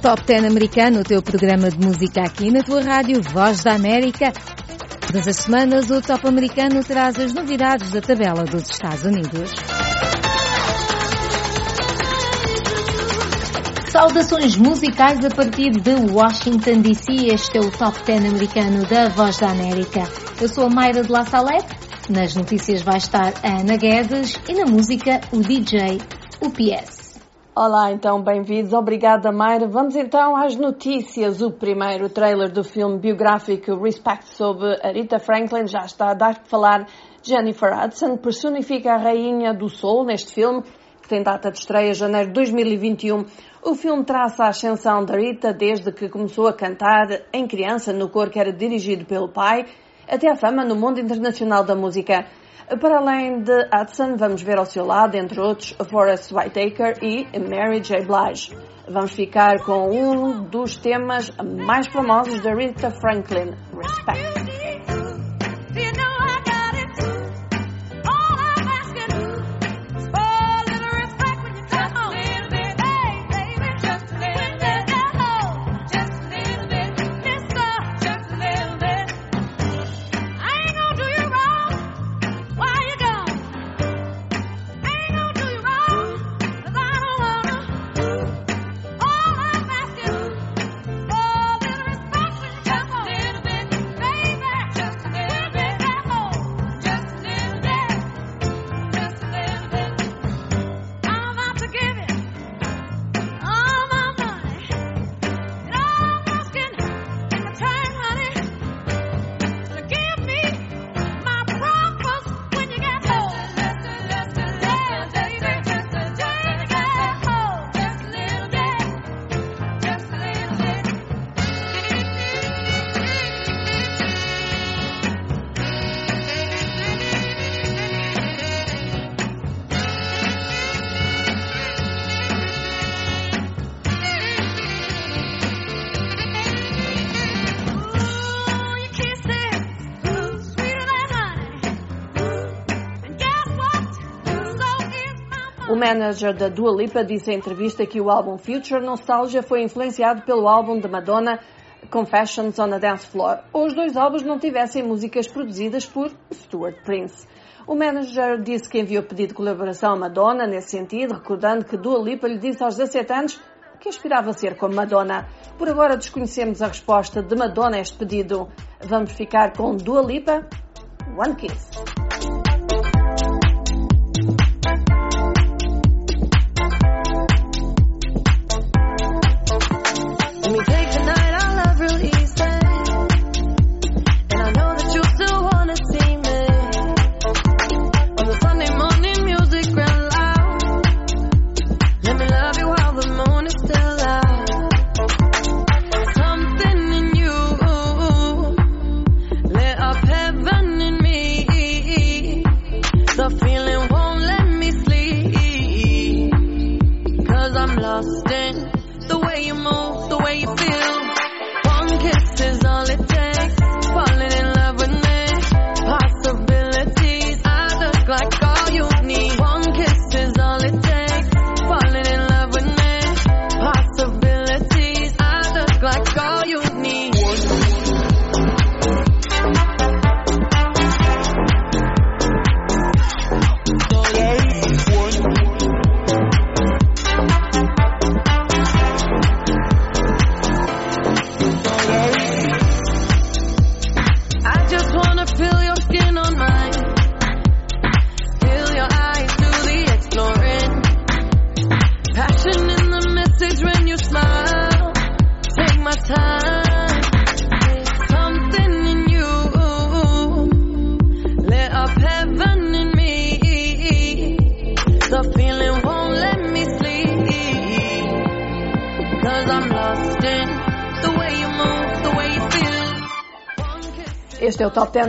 Top 10 americano, o teu programa de música aqui na tua rádio Voz da América. Todas as semanas o Top americano traz as novidades da tabela dos Estados Unidos. Saudações musicais a partir de Washington DC. Este é o Top 10 americano da Voz da América. Eu sou a Mayra de La Salette. Nas notícias vai estar a Ana Guedes e na música o DJ, o PS. Olá, então, bem-vindos. Obrigada, Mayra. Vamos então às notícias. O primeiro trailer do filme biográfico Respect sobre Aretha Franklin já está a dar que falar. Jennifer Hudson personifica a rainha do soul neste filme, que tem data de estreia janeiro de 2021. O filme traça a ascensão da Rita desde que começou a cantar em criança no cor que era dirigido pelo pai, até a fama no mundo internacional da música. Para além de Hudson, vamos ver ao seu lado, entre outros, Forrest Whitaker e Mary J. Blige. Vamos ficar com um dos temas mais famosos da Rita Franklin, Respect. Manager da Dua Lipa disse em entrevista que o álbum Future Nostalgia foi influenciado pelo álbum de Madonna Confessions on a Dance Floor. Os dois álbuns não tivessem músicas produzidas por Stuart Prince. O manager disse que enviou pedido de colaboração a Madonna nesse sentido, recordando que Dua Lipa lhe disse aos 17 anos que aspirava a ser como Madonna. Por agora desconhecemos a resposta de Madonna a este pedido. Vamos ficar com Dua Lipa, One Kiss.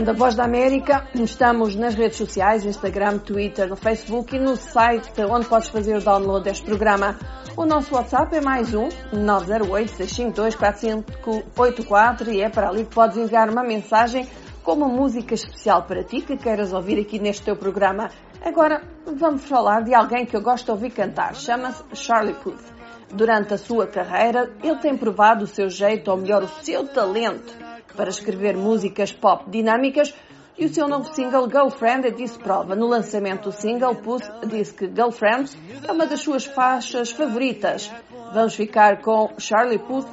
Este o Top 10 da Voz da América. Estamos nas redes sociais, Instagram, Twitter, no Facebook e no site onde podes fazer o download deste programa. O nosso WhatsApp é mais um 908-652-4584 e é para ali que podes enviar uma mensagem com uma música especial para ti que queiras ouvir aqui neste teu programa. Agora vamos falar de alguém que eu gosto de ouvir cantar. Chama-se Charlie Puth. Durante a sua carreira, ele tem provado o seu jeito, ou melhor, o seu talento, para escrever músicas pop dinâmicas e o seu novo single Girlfriend é disso prova. No lançamento do single, Puss disse que Girlfriend é uma das suas faixas favoritas. Vamos ficar com Charlie Puth,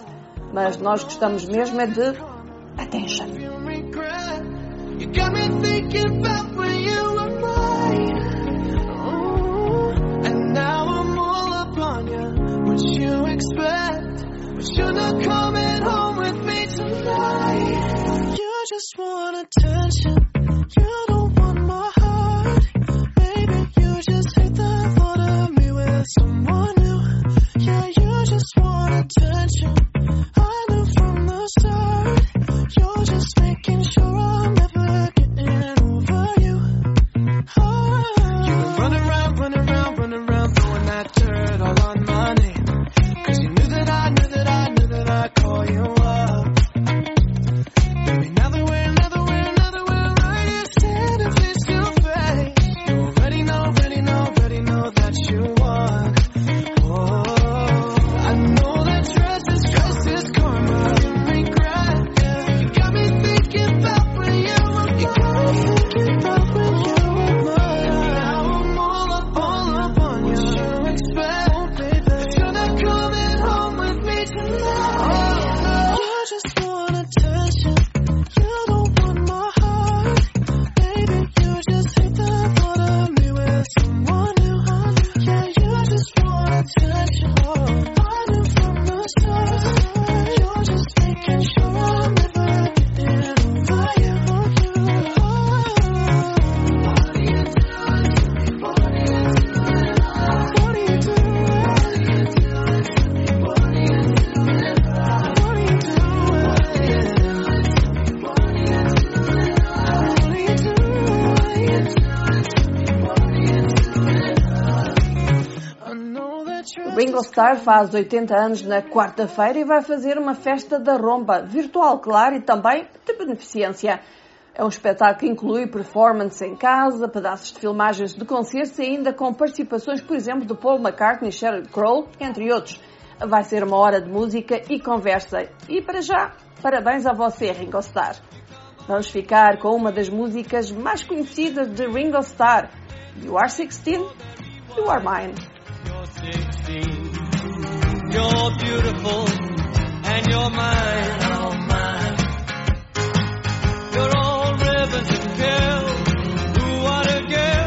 mas nós gostamos mesmo é de Attention. you expect? But you're not coming home just want attention. You don't want my heart. Baby, you just hate the thought of me with someone new. Yeah, you just want attention. Starr faz 80 anos na quarta-feira e vai fazer uma festa da romba, virtual, claro, e também de beneficência. É um espetáculo que inclui performance em casa, pedaços de filmagens de concertos e ainda com participações, por exemplo, de Paul McCartney e Sheryl Crow, entre outros. Vai ser uma hora de música e conversa. E para já, parabéns a você, Ringo Starr. Vamos ficar com uma das músicas mais conhecidas de Ringo Starr. You Are 16, You Are Mine. You're beautiful and you're mine. You're all ribbons and pills. Ooh, what a girl.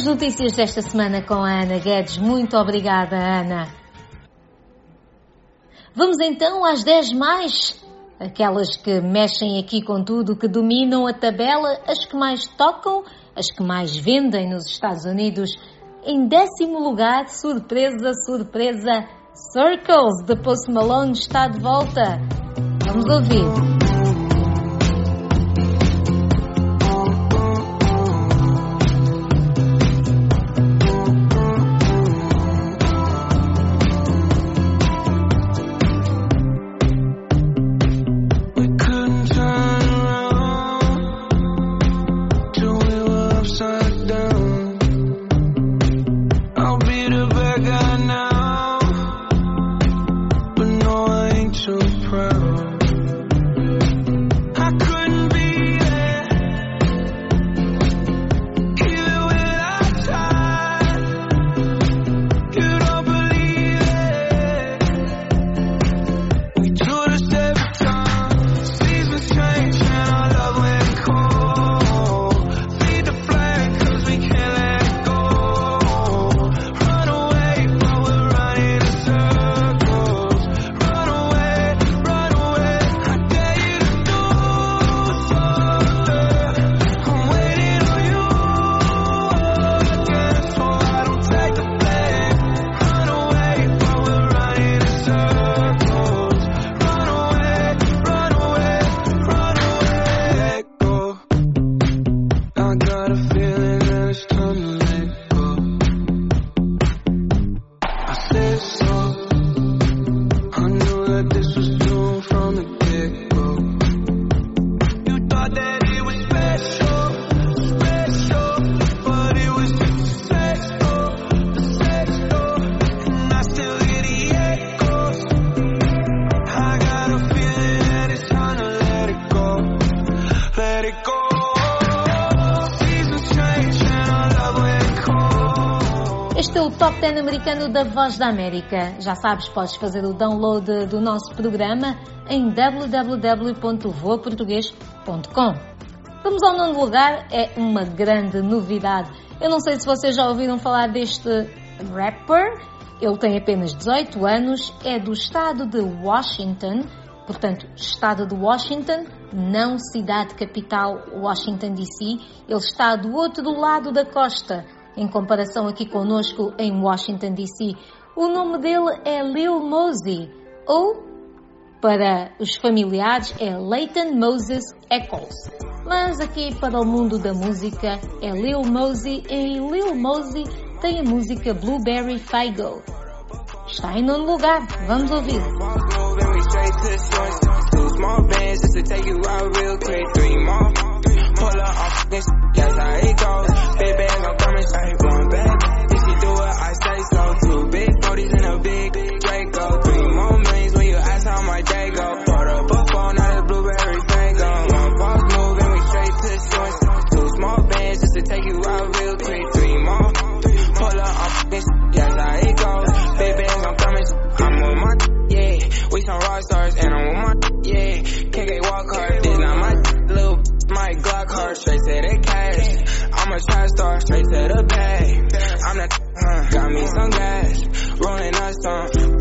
As notícias desta semana com a Ana Guedes. Muito obrigada, Ana. Vamos então às 10 mais. Aquelas que mexem aqui com tudo, que dominam a tabela, as que mais tocam, as que mais vendem nos Estados Unidos. Em décimo lugar, surpresa, surpresa, Circles de Post Malone está de volta. Vamos ouvir. Americano da Voz da América. Já sabes, podes fazer o download do nosso programa em www.voaportuguês.com. Vamos ao nono lugar, é uma grande novidade. Eu não sei se vocês já ouviram falar deste rapper. Ele tem apenas 18 anos, é do estado de Washington, portanto, estado de Washington, não cidade capital Washington DC. Ele está do outro lado da costa em comparação aqui conosco em Washington DC. O nome dele é Lil Mosey, ou, para os familiares, é Leighton Moses Eccles. Mas aqui para o mundo da música é Lil Mosey e Lil Mosey tem a música Blueberry Faygo. Está em nono lugar, vamos ouvir. That's how it goes. Big bag, I'm coming straight, one bag. If she do it, I say so. Two big 40s in a big straight to the bag. I'm not, uh, got me some gas, rolling up some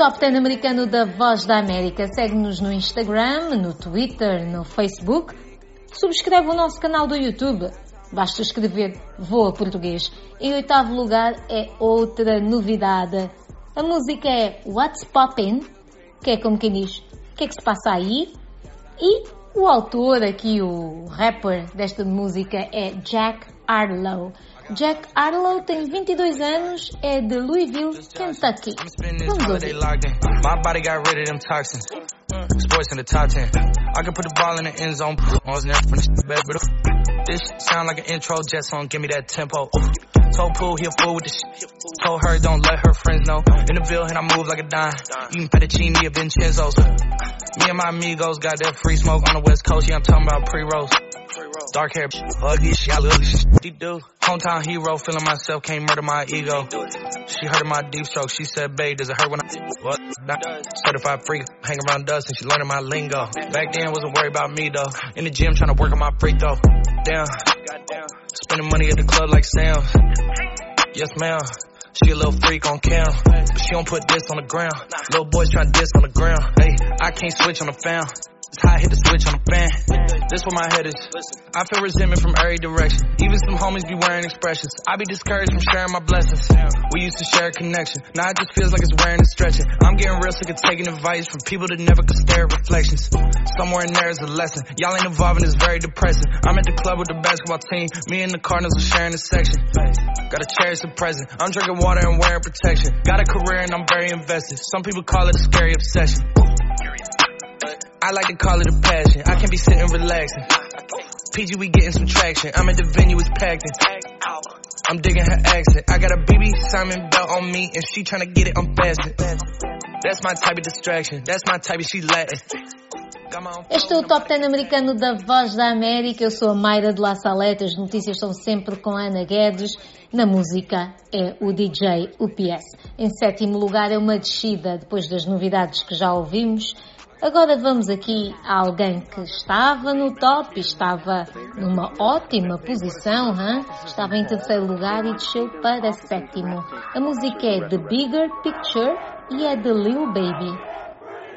Top 10 americano da Voz da América. Segue-nos no Instagram, no Twitter, no Facebook. Subscreve o nosso canal do YouTube. Basta escrever Voa Português. Em oitavo lugar é outra novidade. A música é What's Poppin', que é como quem diz, o que é que se passa aí? E o autor aqui, o rapper desta música é Jack Harlow. Jack Harlow tem 22 anos, é de Louisville, Kentucky. Vamos ouvir. My body got rid of them toxins. Mm. Sports in the top 10. I can put the ball in the end zone. I was never from the bed, but this sound like an intro jet song. Give me that tempo. Told Pooh he a fool with the shit. Told her don't let her friends know. In the Ville and I move like a dime. Eating fettuccine at Vincenzo's. Me and my amigos got that free smoke on the west coast. Yeah, I'm talking about pre-rolls. Dark hair, ugly shit, ugly shit. do. Hometown hero, feeling myself, can't murder my ego. She heard of my deep stroke, she said, babe, does it hurt when I, what? Certified freak, hang around dust and she learning my lingo. Back then, wasn't worried about me though. In the gym, trying to work on my free though. Damn. Spending money at the club like Sam. Yes, ma'am. She a little freak on cam, but she don't put this on the ground. Little boys trying to diss on the ground. Hey, I can't switch on the fan. It's how I hit the switch on the fan. This where my head is. I feel resentment from every direction. Even some homies be wearing expressions. I be discouraged from sharing my blessings. We used to share a connection. Now it just feels like it's wearing and stretching. I'm getting real sick of taking advice from people that never could stare at reflections. Somewhere in there is a lesson. Y'all ain't involving is very depressing. I'm at the club with the basketball team. Me and the Cardinals are sharing a section. Gotta cherish the present. I'm drinking water and wearing protection. Got a career and I'm very invested. Some people call it a scary obsession. I like to call it a passion. I be sitting relaxing. PG, we getting some traction. I'm at the venue, it's packed in. I'm digging her accent. I got a BB Simon belt on me, and she get it. That's my type of distraction. That's my type of she Latin. Este é o Top 10 americano da Voz da América. Eu sou a Mayra de La Salete. As notícias são sempre com Ana Guedes. Na música é o DJ UPS. Em sétimo lugar é uma descida depois das novidades que já ouvimos. Agora vamos aqui a alguém que estava no top estava numa ótima posição, hein? estava em terceiro lugar e desceu para sétimo. A música é The Bigger Picture e é de Lil Baby.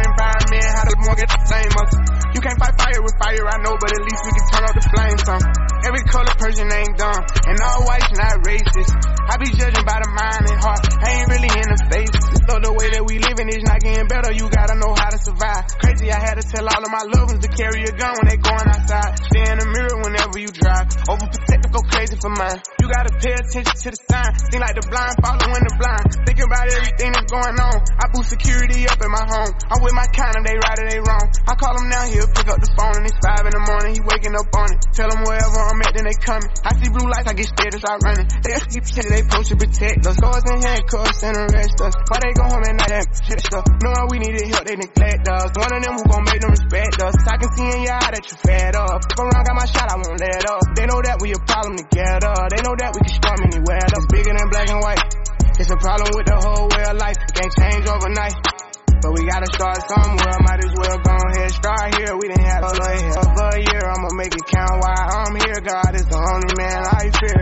How the more get the same us. You can't fight fire with fire, I know, but at least we can turn off the flames some. Every color person ain't dumb, and all whites not racist. I be judging by the mind and heart, I ain't really in the face. So the way that we living is not getting better, you gotta know how to survive. Crazy, I had to tell all of my loved ones to carry a gun when they going outside. Stay in the mirror whenever you drive. Overprotective, go crazy for mine. Gotta pay attention to the sign. Seem like the blind following the blind. Thinking about everything that's going on. I boost security up in my home. I'm with my kind of they right or they wrong. I call him now, he'll pick up the phone and it's five in the morning. He waking up on it. Tell him wherever I'm at, then they coming. I see blue lights, I get scared and start running. They keep shit, they post to protect us. Guards and handcuffs and arrest us. Why they go home and not that shit stuff? Knowing we needed help, they neglect us. One of them who gon' make them respect us. I can see in your eye that you fed up. Go around, got my shot, I won't let up. They know that we a problem together. They know that we can storm anywhere. That's bigger than black and white. It's a problem with the whole way of life. It can't change overnight. But we gotta start somewhere, might as well go ahead, start here. We didn't have a hell of a year, I'ma make it count while I'm here. God is the only man I fear.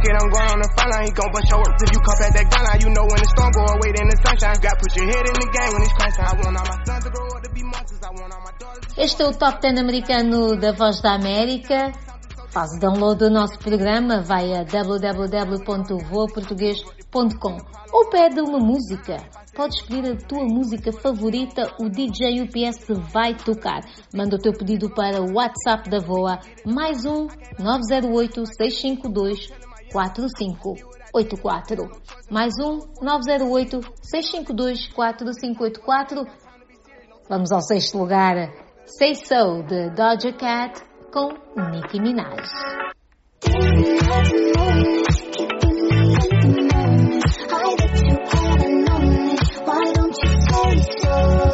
Kid, I'm going on the front line, he gon' bust your work if you come at that gun line. You know when the storm go away, then the sunshine. Got put your head in the game when it's crunch. I want all my sons to grow up to be monsters. I want all my daughters. Este é o Top 10 americano da Voz da América. Faz o download do nosso programa, vai a www.voaportugues.com ou pede uma música. Podes pedir a tua música favorita, o DJ UPS vai tocar. Manda o teu pedido para o WhatsApp da Voa, mais um 908 652 4584. Mais um 908 652 4584. Vamos ao sexto lugar. Say So, de Doja Cat, com Nicki Minaj. Why don't you say so?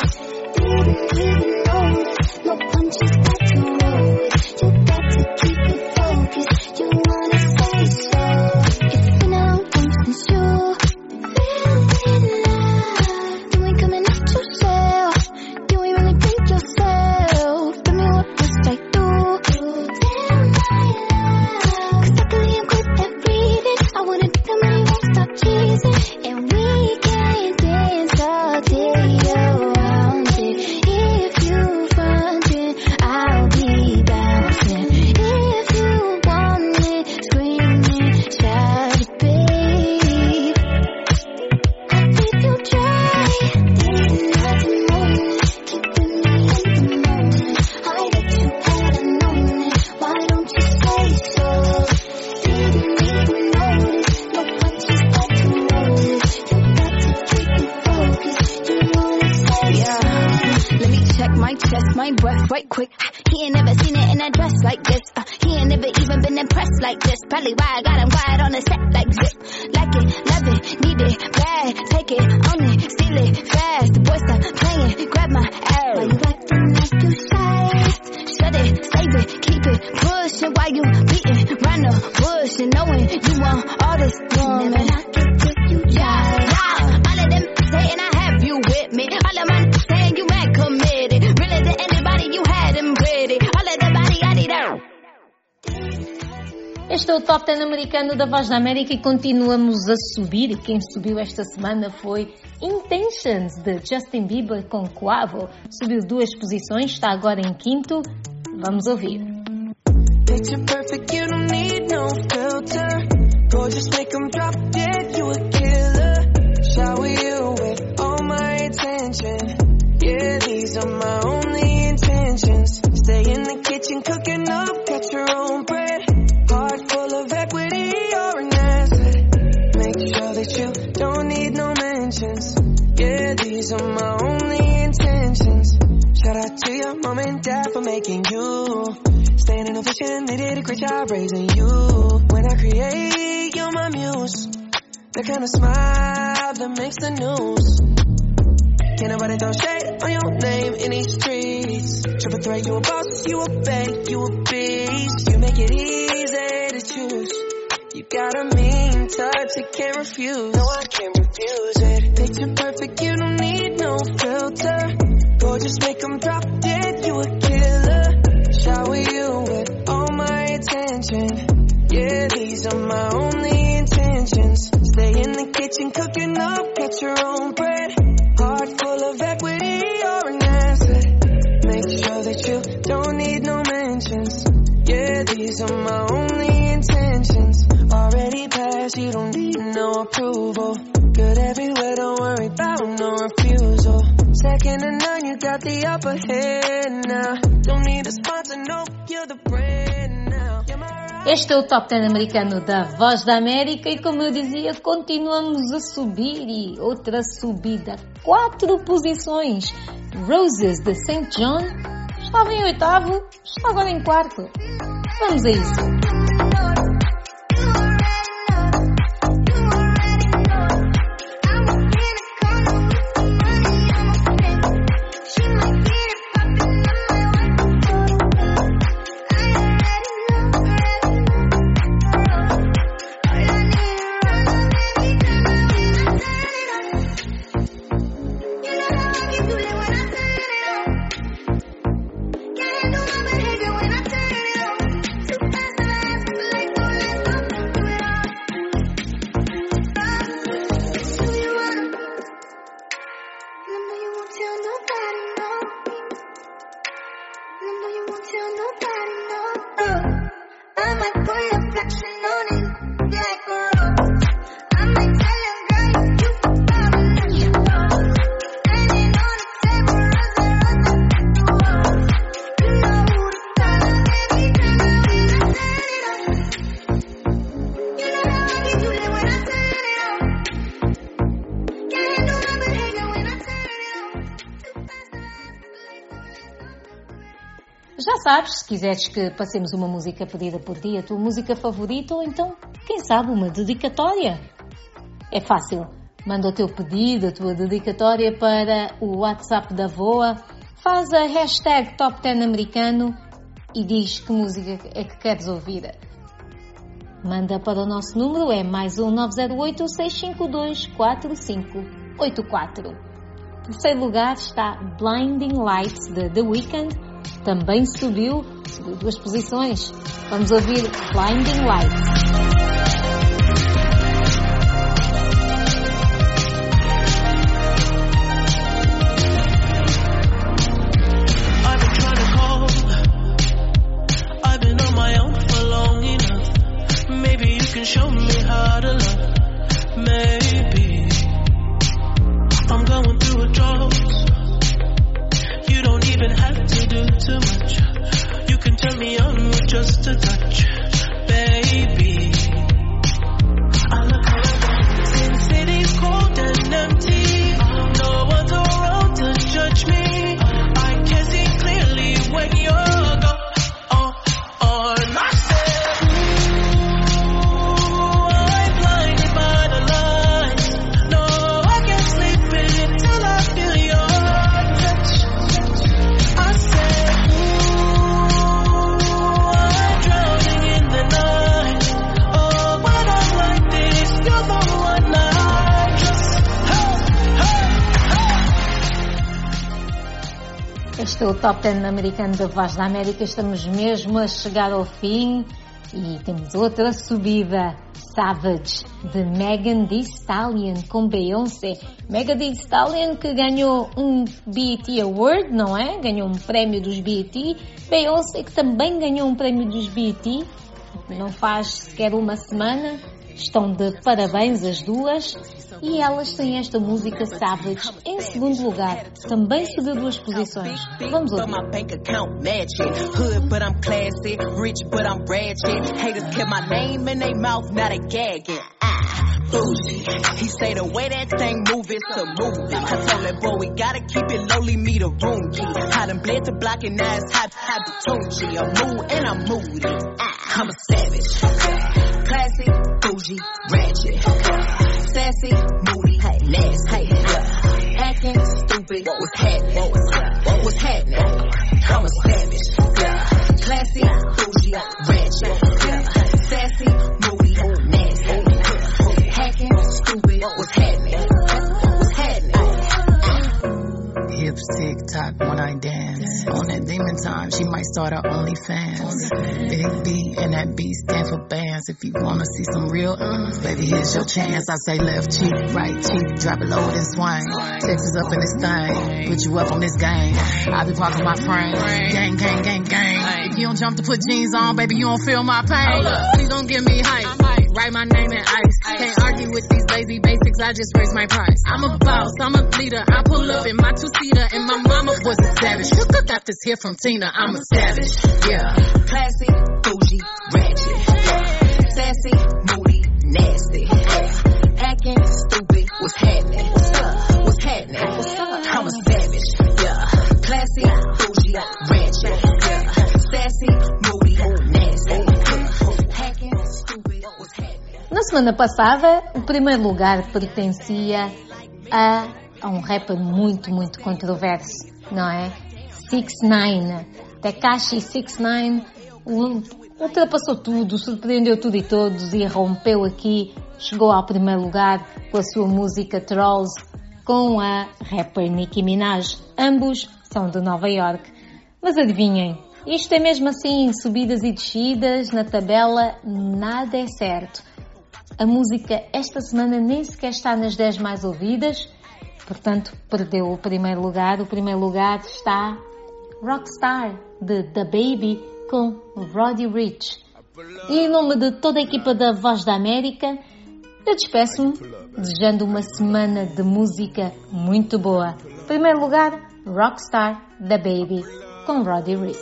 Top 10 americano da Voz da América e continuamos a subir. Quem subiu esta semana foi Intentions, de Justin Bieber com Quavo. Subiu duas posições, está agora em quinto. Vamos ouvir. Cooking up, get your own Yeah, these are my only intentions. Shout out to your mom and dad for making you. Staying in a vision, they did a great job raising you. When I create, you're my muse. The kind of smile that makes the news. Can't nobody throw shade on your name in these streets. Triple threat, you a boss, you a bank, you a beast. You make it easy got a mean touch, you can't refuse. No, I can't refuse it. Picture perfect, you don't need no filter. Gorgeous, make 'em drop dead, you a killer. Shower you with all my attention. Yeah, these are my only intentions. Stay in the kitchen, cooking up, get your own bread. Heart full of equity, you're an asset. Make sure that you don't need no mentions. Yeah, these are my only intentions. Already passed, you don't need no approval. Good everywhere, don't worry about no refusal. Second to none, you got the upper hand now. Don't need a sponsor, no, you're the brand now. Este é o Top 10 americano da Voz da América e, como eu dizia, continuamos a subir e outra subida. Quatro posições. Roses de St. John estava em oitavo, está agora em quarto. Vamos a isso. to no pan no. I'm a boy. Sabes, se quiseres que passemos uma música pedida por ti, a tua música favorita, ou então, quem sabe, uma dedicatória. É fácil. Manda o teu pedido, a tua dedicatória para o WhatsApp da VOA, faz a hashtag Top 10 americano e diz que música é que queres ouvir. Manda para o nosso número, é mais um 908 652 4584. Em terceiro lugar está Blinding Lights de The Weeknd. Também subiu, subiu duas posições. Vamos ouvir Blinding Lights. O Top 10 americano da Voz da América. Estamos mesmo a chegar ao fim e temos outra subida. Savage, de Megan Thee Stallion com Beyoncé. Megan Thee Stallion que ganhou um BET Award, não é? Ganhou um prémio dos BET. Beyoncé que também ganhou um prémio dos BET. Não faz sequer uma semana. Estão de parabéns as duas. E elas têm esta música Savage em segundo lugar. Também subiu duas posições. Vamos ouvir. Ah, bougie. He say the way that thing move is a movie. I told that boy we gotta keep it lowly, room key. Bled block and now it's hot, hot. I'm mood and I'm moody. Ah, I'm a savage. Classy, bougie, ratchet. Sassy, moody, nasty. Yeah. Acting stupid. What was happening? What was, what was happening? I'm a savage. Yeah. Classy, bougie, ratchet. Sassy, moody, oh, nasty. Oh, yeah. Hacking, stupid. What was happening? What was happening? Hips tick tock when I dance. On that demon time, she might start her OnlyFans. Big B and that B stand for bands. If you wanna see some real, uh, baby, here's your chance. I say left cheek, right cheek, drop it low and swing. Texas up in this thing, put you up on this game. I be parking my frame, gang, gang, gang, gang. If you don't jump to put jeans on, baby, you don't feel my pain. Please don't give me hype. Write my name in ice. Can't argue with these lazy basics. I just raise my price. I'm a boss. I'm a leader. I pull up in my two seater, and my mama was a savage. I got this here from Tina. I'm a savage. Yeah. Classy, bougie, ratchet. Yeah. Sassy, moody, nasty. Yeah. Acting stupid. What's happening? What's up? What's happening? What's up? I'm a savage. Yeah. Classy, bougie, ratchet. Yeah. Sassy, moody, nasty. Yeah. Stupid. Na semana passada, o primeiro lugar pertencia a, a um rapper muito, muito controverso, não é? 6ix9ine. Tekashi 6ix9ine um, ultrapassou tudo, surpreendeu tudo e todos e rompeu aqui, chegou ao primeiro lugar com a sua música Trolls com a rapper Nicki Minaj. Ambos são de Nova York. Mas adivinhem, isto é mesmo assim, subidas e descidas na tabela, nada é certo. A música esta semana nem sequer está nas 10 mais ouvidas, portanto perdeu o primeiro lugar. O primeiro lugar está Rockstar de The Baby com Roddy Rich. E em nome de toda a equipa da Voz da América, eu despeço-me desejando uma semana de música muito boa. Em primeiro lugar, Rockstar The Baby com Roddy Rich.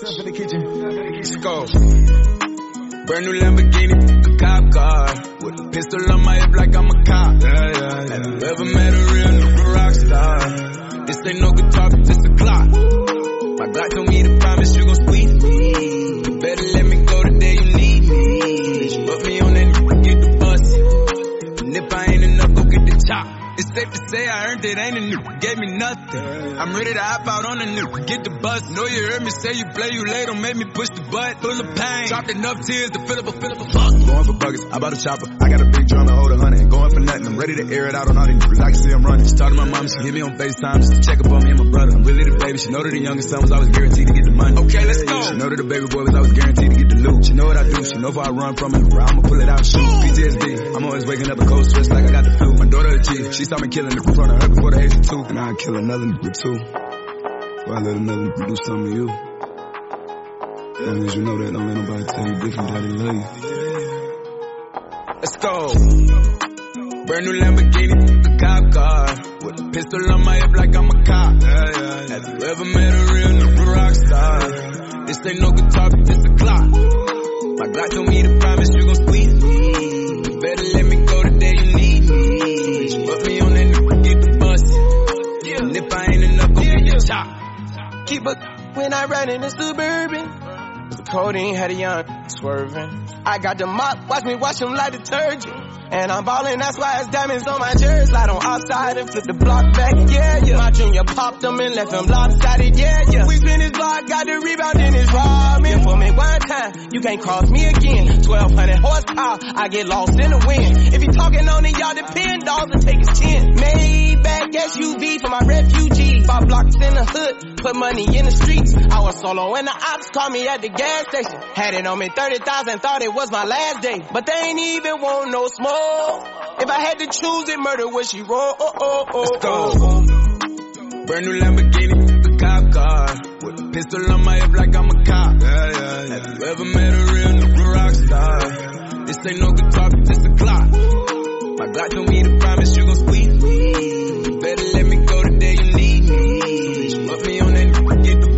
Brand new Lamborghini, a cop car. With a pistol on my hip like I'm a cop. Yeah, yeah, yeah. Have you ever met a real nigga rock star? This ain't no guitar, but a clock. My Glock told me to safe to say I earned it, ain't a nigga gave me nothing. I'm ready to hop out on a nigga, get the bus. Know you heard me say you play, you late, don't make me push the butt. Full of pain, dropped enough tears to fill up a fill up a fuck. Going for buggers, I bought a chopper. I got a big drum to hold a hundred. Going for nothing, I'm ready to air it out on all these niggas. I can see I'm running. She talked to my mom, she hit me on FaceTime just to check up on me and my brother. I'm really the baby. She know that the youngest son was always guaranteed to get the money. Okay, let's go. She know that the baby boy was always guaranteed to get the loot. She know what I do. She know if I run from it, I'ma pull it out shoot. PTSD, I'm always waking up a cold sweats like I got the flu. My daughter a G, she saw me killing the in front of her before the age of two. And I'd kill another nigga too. Before I let another nigga do something to you. As long as you know that, don't let nobody tell you different that they love you. Let's go. Brand new Lamborghini, a cop car. With a pistol on my hip like I'm a cop. Have you ever met a real nigga rock star? This ain't no guitar, but this a clock. My Glock told me to promise you Keep a when I ride in the suburban. The codeine had a young swerving. I got the mop, watch me wash them like detergent. And I'm ballin', that's why it's diamonds on my jersey. Slide on outside and flip the block back, yeah, yeah. My junior popped them and left him lopsided, yeah, yeah. We spin his block, got the rebound you can't cross me again. 1200 horsepower, I get lost in the wind. If you talking on it, y'all depend, dogs will take his chin. Maybach SUV for my refugees. Five blocks in the hood, put money in the streets. I was solo and the ops called me at the gas station. Had it on me 30,000, thought it was my last day. But they ain't even want no smoke. If I had to choose it, murder would she roll? Oh, oh, oh, Let's go. Brand new Lamborghini, a cop car. Pistol on my hip like I'm a cop. Yeah, yeah, yeah. Have you ever met a real nigga rock star? This ain't no guitar, but this a clock. My Glock told me to promise, you gon' squeeze me. You better let me go the day you need me. Put me on that, get the